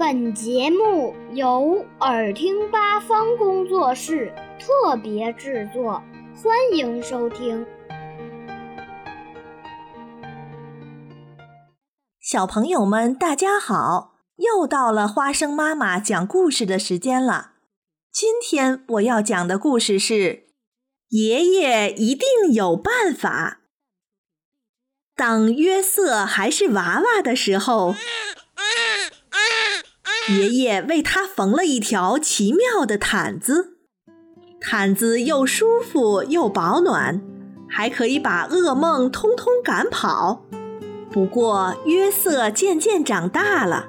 本节目由耳听八方工作室特别制作，欢迎收听。小朋友们，大家好！又到了花生妈妈讲故事的时间了。今天我要讲的故事是《爷爷一定有办法》。当约瑟还是娃娃的时候。爷爷为他缝了一条奇妙的毯子，毯子又舒服又保暖，还可以把噩梦通通赶跑。不过，约瑟渐渐长大了，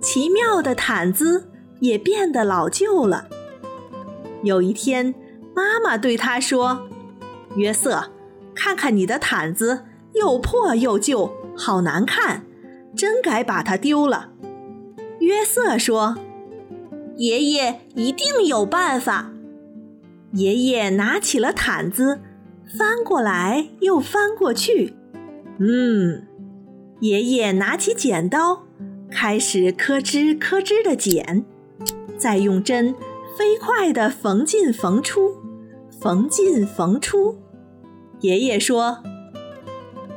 奇妙的毯子也变得老旧了。有一天，妈妈对他说：“约瑟，看看你的毯子，又破又旧，好难看，真该把它丢了。”约瑟说：“爷爷一定有办法。”爷爷拿起了毯子，翻过来又翻过去。嗯，爷爷拿起剪刀，开始咯吱咯吱地剪，再用针飞快地缝进缝出，缝进缝出。爷爷说：“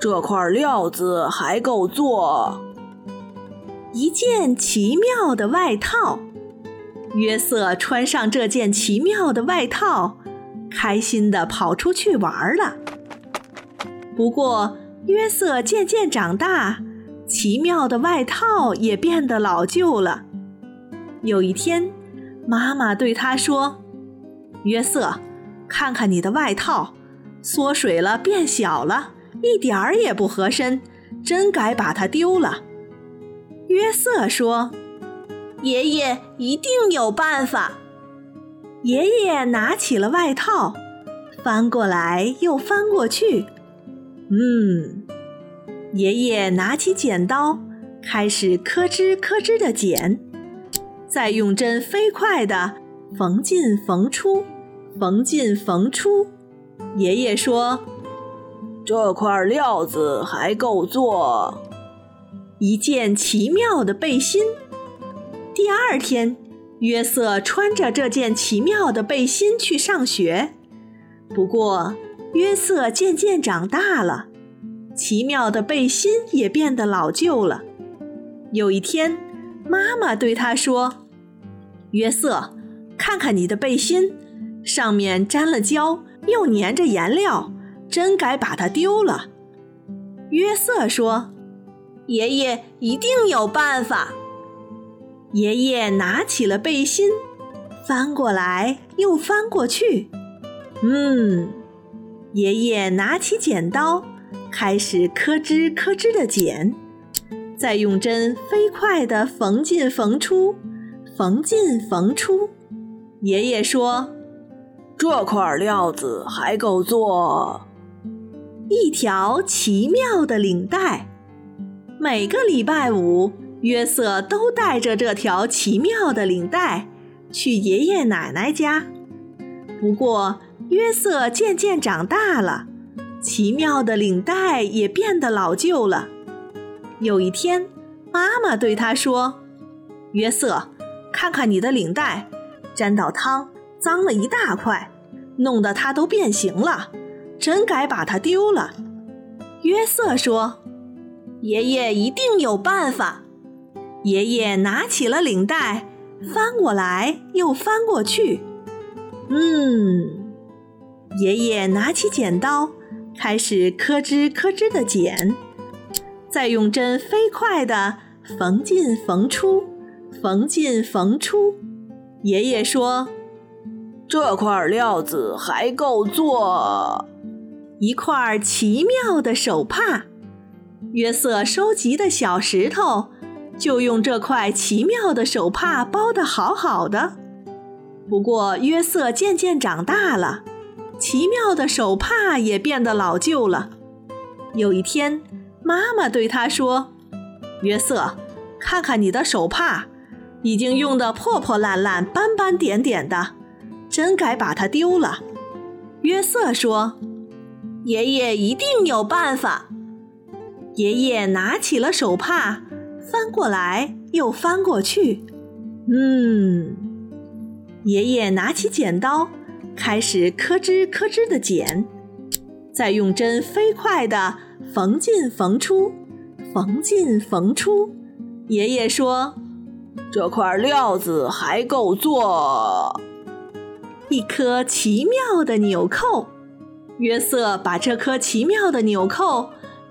这块料子还够做。”一件奇妙的外套，约瑟穿上这件奇妙的外套，开心地跑出去玩了。不过，约瑟渐渐长大，奇妙的外套也变得老旧了。有一天，妈妈对他说：“约瑟，看看你的外套，缩水了，变小了，一点儿也不合身，真该把它丢了。”约瑟说：“爷爷一定有办法。”爷爷拿起了外套，翻过来又翻过去。嗯，爷爷拿起剪刀，开始咯吱咯吱地剪，再用针飞快地缝进缝出，缝进缝出。爷爷说：“这块料子还够做。”一件奇妙的背心。第二天，约瑟穿着这件奇妙的背心去上学。不过，约瑟渐渐长大了，奇妙的背心也变得老旧了。有一天，妈妈对他说：“约瑟，看看你的背心，上面沾了胶，又粘着颜料，真该把它丢了。”约瑟说。爷爷一定有办法。爷爷拿起了背心，翻过来又翻过去。嗯，爷爷拿起剪刀，开始咯吱咯吱地剪，再用针飞快地缝进缝出，缝进缝出。爷爷说：“这块料子还够做一条奇妙的领带。”每个礼拜五，约瑟都带着这条奇妙的领带去爷爷奶奶家。不过，约瑟渐渐长大了，奇妙的领带也变得老旧了。有一天，妈妈对他说：“约瑟，看看你的领带，沾到汤，脏了一大块，弄得它都变形了，真该把它丢了。”约瑟说。爷爷一定有办法。爷爷拿起了领带，翻过来又翻过去。嗯，爷爷拿起剪刀，开始咯吱咯吱地剪，再用针飞快地缝进缝出，缝进缝出。爷爷说：“这块料子还够做一块奇妙的手帕。”约瑟收集的小石头，就用这块奇妙的手帕包得好好的。不过，约瑟渐渐长大了，奇妙的手帕也变得老旧了。有一天，妈妈对他说：“约瑟，看看你的手帕，已经用得破破烂烂、斑斑点点的，真该把它丢了。”约瑟说：“爷爷一定有办法。”爷爷拿起了手帕，翻过来又翻过去。嗯，爷爷拿起剪刀，开始咯吱咯吱的剪，再用针飞快地缝进缝出，缝进缝出。爷爷说：“这块料子还够做一颗奇妙的纽扣。”约瑟把这颗奇妙的纽扣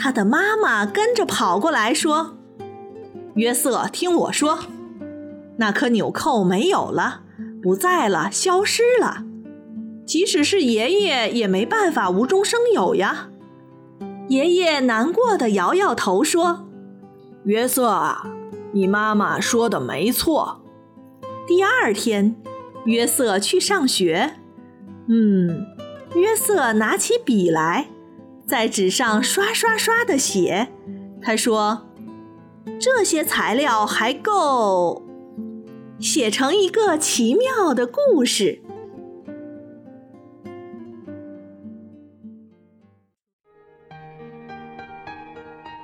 他的妈妈跟着跑过来说：“约瑟，听我说。”那颗纽扣没有了，不在了，消失了。即使是爷爷也没办法无中生有呀。爷爷难过的摇摇头说：“约瑟啊，你妈妈说的没错。”第二天，约瑟去上学。嗯，约瑟拿起笔来，在纸上刷刷刷的写。他说：“这些材料还够。”写成一个奇妙的故事。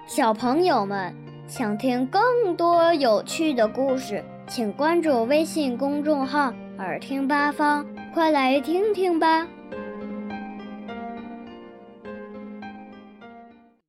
小朋友们想听更多有趣的故事，请关注微信公众号“耳听八方”，快来听听吧。